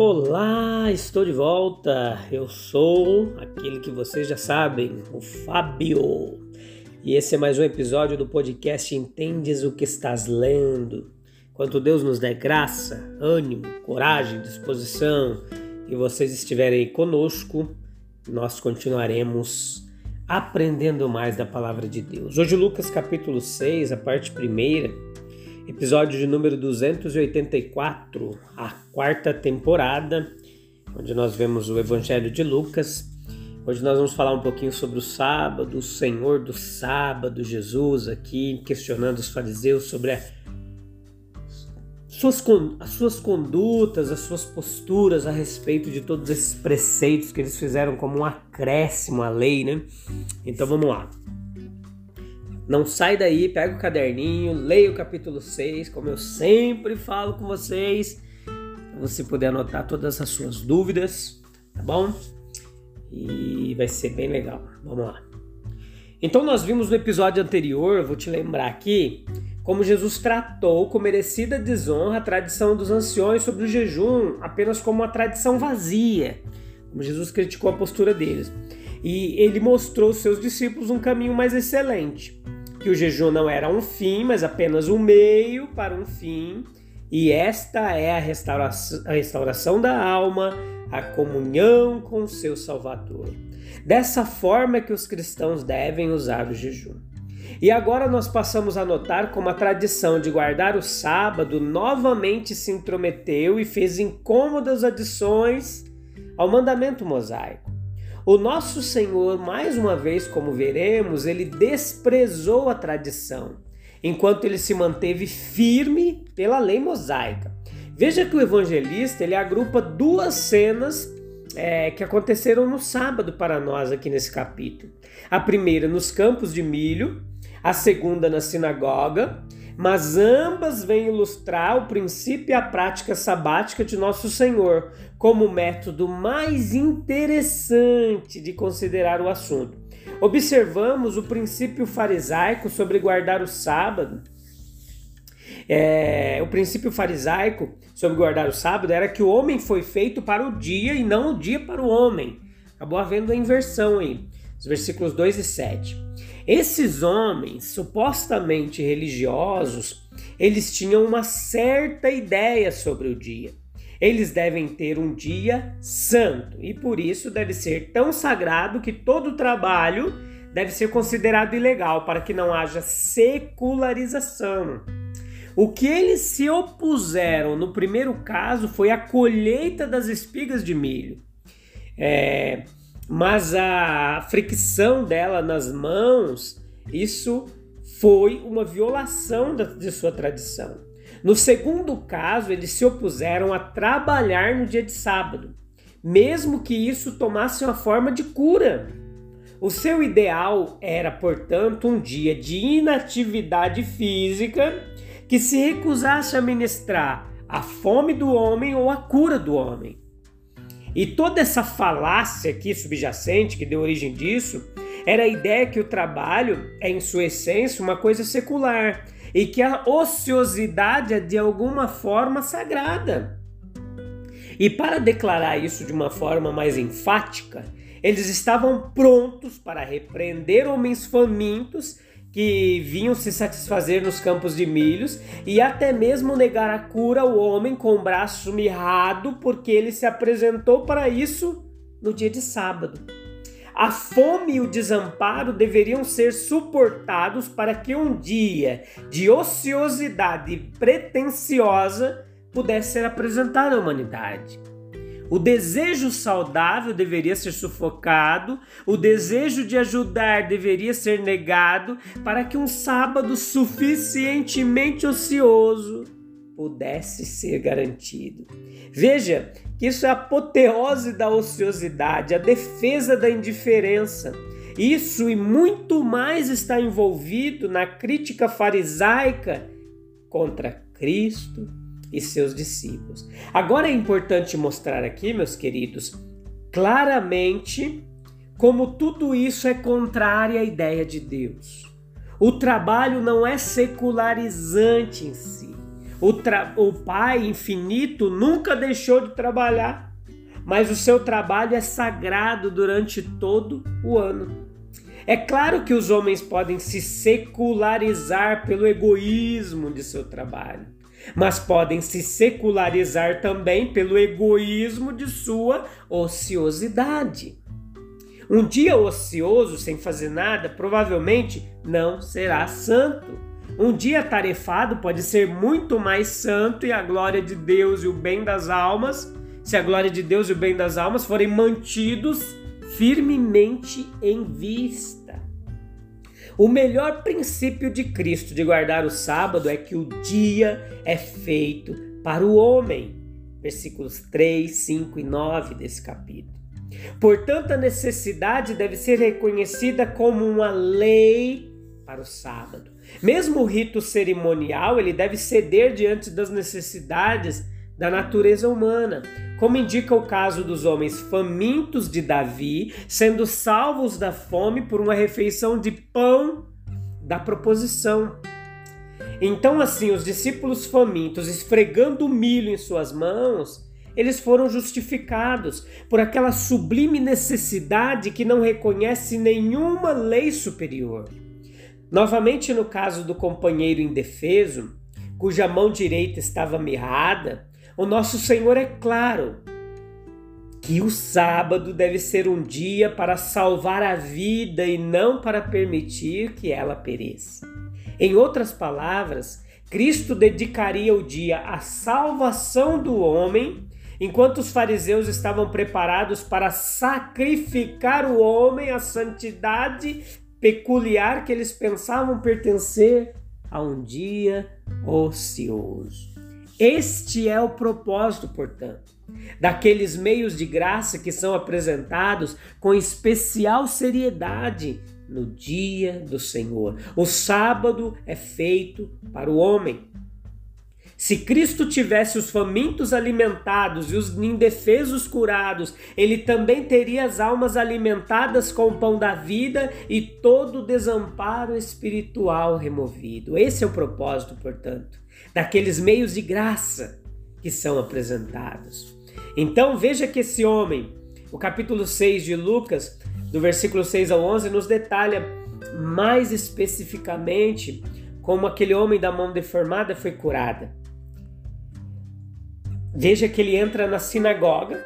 Olá, estou de volta. Eu sou aquele que vocês já sabem, o Fábio. E esse é mais um episódio do podcast Entendes o que estás lendo. Quanto Deus nos dê graça, ânimo, coragem, disposição e vocês estiverem conosco, nós continuaremos aprendendo mais da palavra de Deus. Hoje, Lucas capítulo 6, a parte primeira episódio de número 284, a quarta temporada, onde nós vemos o Evangelho de Lucas. Hoje nós vamos falar um pouquinho sobre o sábado, o Senhor do sábado, Jesus aqui, questionando os fariseus sobre a, suas, as suas condutas, as suas posturas a respeito de todos esses preceitos que eles fizeram como um acréscimo à lei, né? Então vamos lá. Não sai daí, pega o caderninho, leia o capítulo 6, como eu sempre falo com vocês, para você poder anotar todas as suas dúvidas, tá bom? E vai ser bem legal. Vamos lá. Então nós vimos no episódio anterior, vou te lembrar aqui, como Jesus tratou com merecida desonra a tradição dos anciões sobre o jejum apenas como uma tradição vazia. Como Jesus criticou a postura deles. E ele mostrou aos seus discípulos um caminho mais excelente que o jejum não era um fim, mas apenas um meio para um fim, e esta é a restauração, a restauração da alma, a comunhão com o seu Salvador. Dessa forma é que os cristãos devem usar o jejum. E agora nós passamos a notar como a tradição de guardar o sábado novamente se intrometeu e fez incômodas adições ao mandamento mosaico. O nosso Senhor, mais uma vez, como veremos, ele desprezou a tradição, enquanto ele se manteve firme pela lei mosaica. Veja que o evangelista ele agrupa duas cenas é, que aconteceram no sábado para nós aqui nesse capítulo. A primeira nos campos de milho, a segunda na sinagoga mas ambas vêm ilustrar o princípio e a prática sabática de Nosso Senhor como método mais interessante de considerar o assunto. Observamos o princípio farisaico sobre guardar o sábado. É, o princípio farisaico sobre guardar o sábado era que o homem foi feito para o dia e não o dia para o homem. Acabou havendo a inversão aí, os versículos 2 e 7. Esses homens supostamente religiosos, eles tinham uma certa ideia sobre o dia. Eles devem ter um dia santo e por isso deve ser tão sagrado que todo trabalho deve ser considerado ilegal para que não haja secularização. O que eles se opuseram no primeiro caso foi a colheita das espigas de milho. É, mas a fricção dela nas mãos, isso foi uma violação de sua tradição. No segundo caso, eles se opuseram a trabalhar no dia de sábado, mesmo que isso tomasse uma forma de cura. O seu ideal era, portanto, um dia de inatividade física que se recusasse a ministrar a fome do homem ou a cura do homem. E toda essa falácia aqui subjacente que deu origem disso era a ideia que o trabalho é, em sua essência, uma coisa secular e que a ociosidade é de alguma forma sagrada. E para declarar isso de uma forma mais enfática, eles estavam prontos para repreender homens famintos que vinham se satisfazer nos campos de milhos e até mesmo negar a cura ao homem com o braço mirrado, porque ele se apresentou para isso no dia de sábado. A fome e o desamparo deveriam ser suportados para que um dia de ociosidade pretensiosa pudesse ser apresentado à humanidade. O desejo saudável deveria ser sufocado, o desejo de ajudar deveria ser negado para que um sábado suficientemente ocioso pudesse ser garantido. Veja que isso é a apoteose da ociosidade, a defesa da indiferença. Isso e muito mais está envolvido na crítica farisaica contra Cristo e seus discípulos. Agora é importante mostrar aqui, meus queridos, claramente como tudo isso é contrário à ideia de Deus. O trabalho não é secularizante em si. O, o Pai infinito nunca deixou de trabalhar, mas o seu trabalho é sagrado durante todo o ano. É claro que os homens podem se secularizar pelo egoísmo de seu trabalho mas podem se secularizar também pelo egoísmo de sua ociosidade. Um dia ocioso, sem fazer nada, provavelmente não será santo. Um dia tarefado pode ser muito mais santo e a glória de Deus e o bem das almas, se a glória de Deus e o bem das almas forem mantidos firmemente em vista. O melhor princípio de Cristo de guardar o sábado é que o dia é feito para o homem. Versículos 3, 5 e 9 desse capítulo. Portanto, a necessidade deve ser reconhecida como uma lei para o sábado. Mesmo o rito cerimonial, ele deve ceder diante das necessidades da natureza humana, como indica o caso dos homens famintos de Davi, sendo salvos da fome por uma refeição de pão da proposição. Então, assim, os discípulos famintos, esfregando milho em suas mãos, eles foram justificados por aquela sublime necessidade que não reconhece nenhuma lei superior. Novamente, no caso do companheiro indefeso, cuja mão direita estava mirrada, o nosso Senhor é claro que o sábado deve ser um dia para salvar a vida e não para permitir que ela pereça. Em outras palavras, Cristo dedicaria o dia à salvação do homem, enquanto os fariseus estavam preparados para sacrificar o homem à santidade peculiar que eles pensavam pertencer a um dia ocioso. Este é o propósito, portanto, daqueles meios de graça que são apresentados com especial seriedade no dia do Senhor. O sábado é feito para o homem. Se Cristo tivesse os famintos alimentados e os indefesos curados, ele também teria as almas alimentadas com o pão da vida e todo o desamparo espiritual removido. Esse é o propósito, portanto daqueles meios de graça que são apresentados. Então veja que esse homem, o capítulo 6 de Lucas, do versículo 6 ao 11, nos detalha mais especificamente como aquele homem da mão deformada foi curada. Veja que ele entra na sinagoga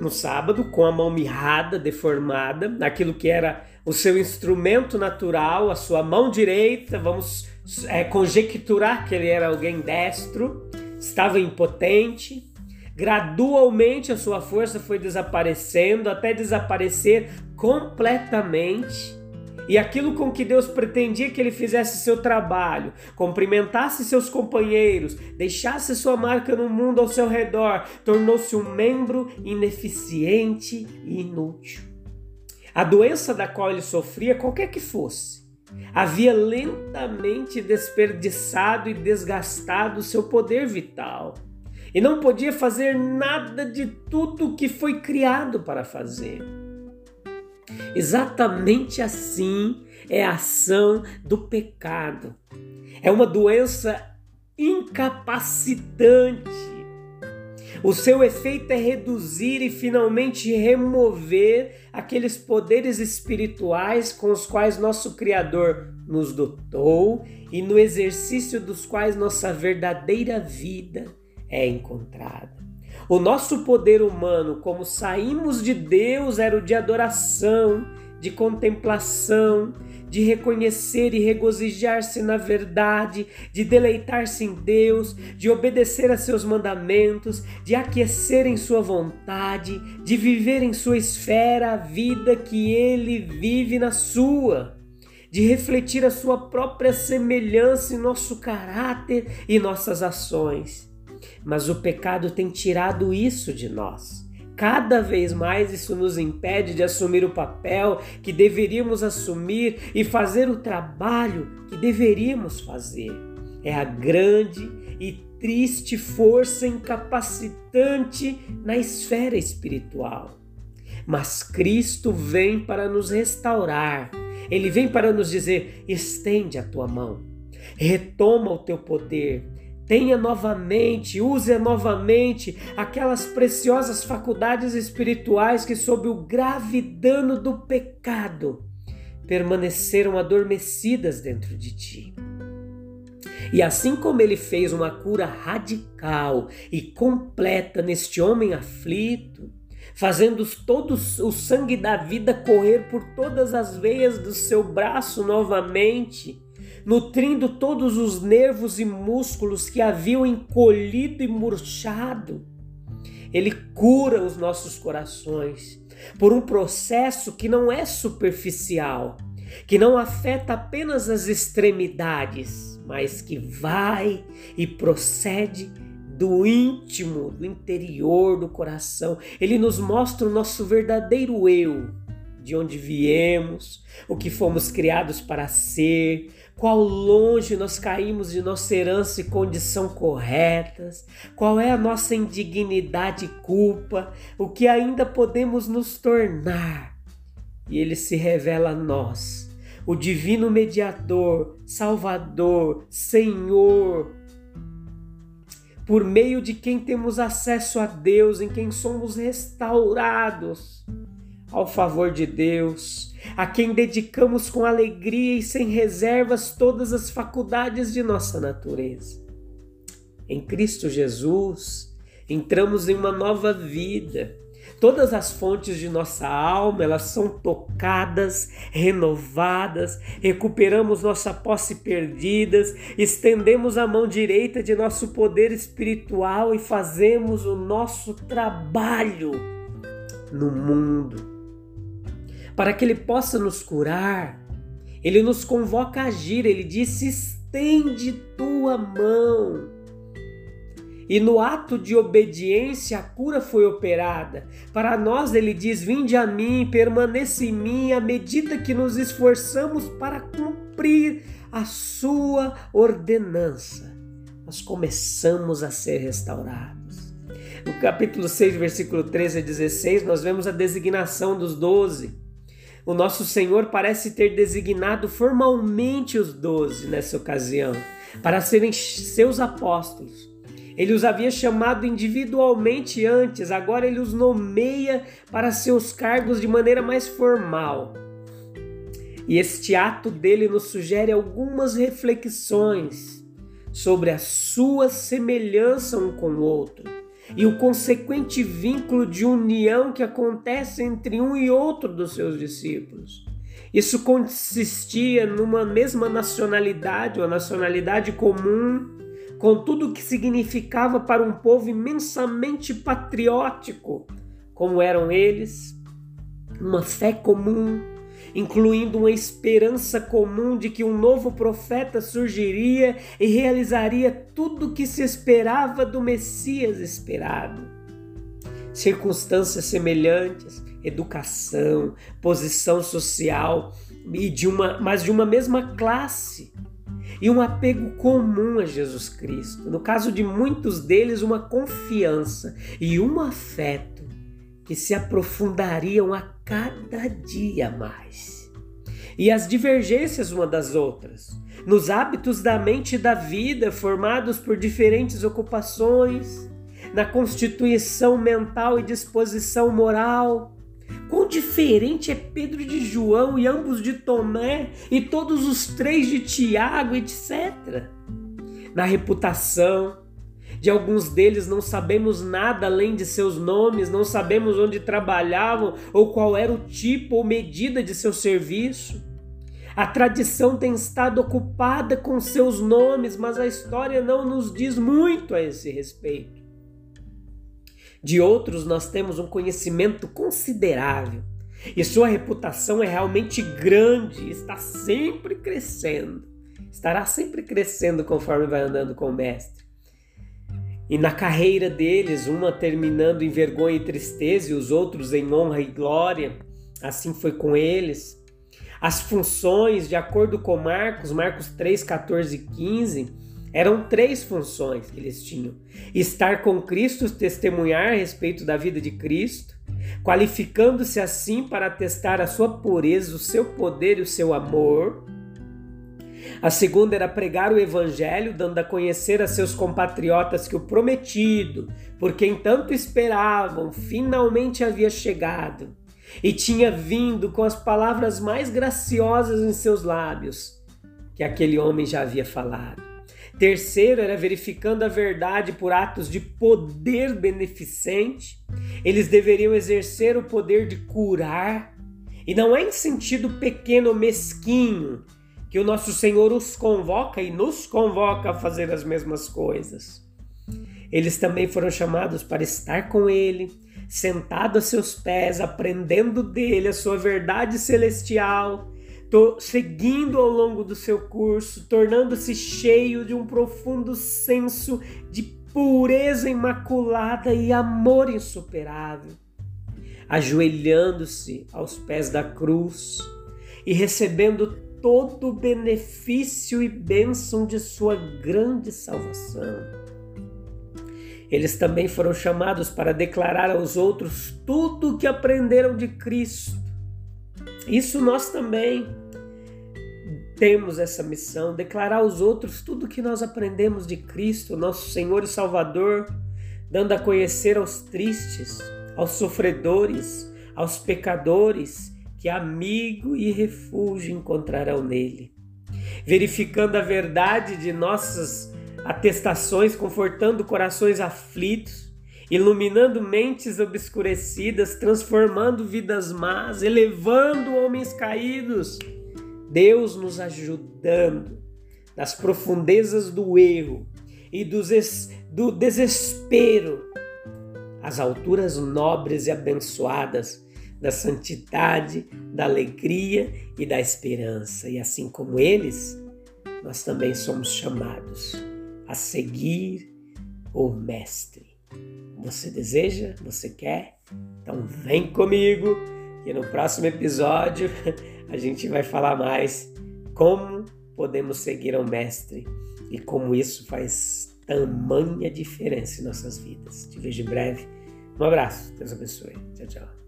no sábado com a mão mirrada, deformada, aquilo que era o seu instrumento natural, a sua mão direita, vamos é, conjecturar que ele era alguém destro, estava impotente. Gradualmente a sua força foi desaparecendo até desaparecer completamente. E aquilo com que Deus pretendia que ele fizesse seu trabalho, cumprimentasse seus companheiros, deixasse sua marca no mundo ao seu redor, tornou-se um membro ineficiente e inútil. A doença da qual ele sofria, qualquer que fosse, havia lentamente desperdiçado e desgastado seu poder vital e não podia fazer nada de tudo o que foi criado para fazer. Exatamente assim é a ação do pecado. É uma doença incapacitante o seu efeito é reduzir e finalmente remover aqueles poderes espirituais com os quais nosso Criador nos dotou e no exercício dos quais nossa verdadeira vida é encontrada. O nosso poder humano, como saímos de Deus, era o de adoração, de contemplação, de reconhecer e regozijar-se na verdade, de deleitar-se em Deus, de obedecer a seus mandamentos, de aquecer em sua vontade, de viver em sua esfera a vida que ele vive na sua, de refletir a sua própria semelhança em nosso caráter e nossas ações. Mas o pecado tem tirado isso de nós. Cada vez mais isso nos impede de assumir o papel que deveríamos assumir e fazer o trabalho que deveríamos fazer. É a grande e triste força incapacitante na esfera espiritual. Mas Cristo vem para nos restaurar. Ele vem para nos dizer: estende a tua mão, retoma o teu poder, tenha novamente, use novamente aquelas preciosas faculdades espirituais que, sob o grave dano do pecado, permaneceram adormecidas dentro de ti. E assim como ele fez uma cura radical e completa neste homem aflito, fazendo todo o sangue da vida correr por todas as veias do seu braço novamente, nutrindo todos os nervos e músculos que haviam encolhido e murchado. Ele cura os nossos corações por um processo que não é superficial, que não afeta apenas as extremidades, mas que vai e procede do íntimo, do interior do coração. Ele nos mostra o nosso verdadeiro eu, de onde viemos, o que fomos criados para ser, qual longe nós caímos de nossa herança e condição corretas, qual é a nossa indignidade e culpa, o que ainda podemos nos tornar. E ele se revela a nós, o divino mediador, salvador, Senhor, por meio de quem temos acesso a Deus, em quem somos restaurados ao favor de Deus a quem dedicamos com alegria e sem reservas todas as faculdades de nossa natureza. Em Cristo Jesus, entramos em uma nova vida. Todas as fontes de nossa alma, elas são tocadas, renovadas, recuperamos nossa posse perdidas, estendemos a mão direita de nosso poder espiritual e fazemos o nosso trabalho no mundo para que Ele possa nos curar. Ele nos convoca a agir, Ele disse: estende tua mão. E no ato de obediência a cura foi operada. Para nós ele diz: Vinde a mim, permaneça em mim, à medida que nos esforçamos para cumprir a sua ordenança. Nós começamos a ser restaurados. No capítulo 6, versículo 13 a 16, nós vemos a designação dos doze o nosso Senhor parece ter designado formalmente os doze nessa ocasião para serem seus apóstolos. Ele os havia chamado individualmente antes, agora ele os nomeia para seus cargos de maneira mais formal. E este ato dele nos sugere algumas reflexões sobre a sua semelhança um com o outro e o consequente vínculo de união que acontece entre um e outro dos seus discípulos. Isso consistia numa mesma nacionalidade, uma nacionalidade comum, com tudo o que significava para um povo imensamente patriótico, como eram eles, uma fé comum, incluindo uma esperança comum de que um novo profeta surgiria e realizaria tudo o que se esperava do Messias esperado. Circunstâncias semelhantes, educação, posição social e de uma, mas de uma mesma classe e um apego comum a Jesus Cristo. No caso de muitos deles, uma confiança e um afeto que se aprofundariam a cada dia mais. E as divergências uma das outras, nos hábitos da mente e da vida formados por diferentes ocupações, na constituição mental e disposição moral. Quão diferente é Pedro de João e ambos de Tomé e todos os três de Tiago, etc. Na reputação, De alguns deles não sabemos nada além de seus nomes, não sabemos onde trabalhavam ou qual era o tipo ou medida de seu serviço. A tradição tem estado ocupada com seus nomes, mas a história não nos diz muito a esse respeito. De outros, nós temos um conhecimento considerável e sua reputação é realmente grande, está sempre crescendo. Estará sempre crescendo conforme vai andando com o Mestre. E na carreira deles, uma terminando em vergonha e tristeza e os outros em honra e glória, assim foi com eles. As funções, de acordo com Marcos, Marcos 3, 14 e 15, eram três funções que eles tinham: estar com Cristo, testemunhar a respeito da vida de Cristo, qualificando-se assim para atestar a sua pureza, o seu poder e o seu amor. A segunda era pregar o evangelho, dando a conhecer a seus compatriotas que o prometido, por quem tanto esperavam, finalmente havia chegado e tinha vindo com as palavras mais graciosas em seus lábios que aquele homem já havia falado. Terceiro era verificando a verdade por atos de poder beneficente. Eles deveriam exercer o poder de curar. E não é em sentido pequeno mesquinho que o nosso Senhor os convoca e nos convoca a fazer as mesmas coisas. Eles também foram chamados para estar com Ele, sentado a seus pés, aprendendo dele a sua verdade celestial, seguindo ao longo do seu curso, tornando-se cheio de um profundo senso de pureza imaculada e amor insuperável, ajoelhando-se aos pés da cruz e recebendo todo o benefício e bênção de sua grande salvação. Eles também foram chamados para declarar aos outros tudo o que aprenderam de Cristo. Isso nós também temos essa missão, declarar aos outros tudo o que nós aprendemos de Cristo, nosso Senhor e Salvador, dando a conhecer aos tristes, aos sofredores, aos pecadores, que amigo e refúgio encontrarão nele. Verificando a verdade de nossas atestações, confortando corações aflitos, iluminando mentes obscurecidas, transformando vidas más, elevando homens caídos. Deus nos ajudando nas profundezas do erro e do desespero, às alturas nobres e abençoadas da santidade, da alegria e da esperança. E assim como eles, nós também somos chamados a seguir o Mestre. Você deseja? Você quer? Então vem comigo e no próximo episódio a gente vai falar mais como podemos seguir ao Mestre e como isso faz tamanha diferença em nossas vidas. Te vejo em breve. Um abraço. Deus abençoe. Tchau, tchau.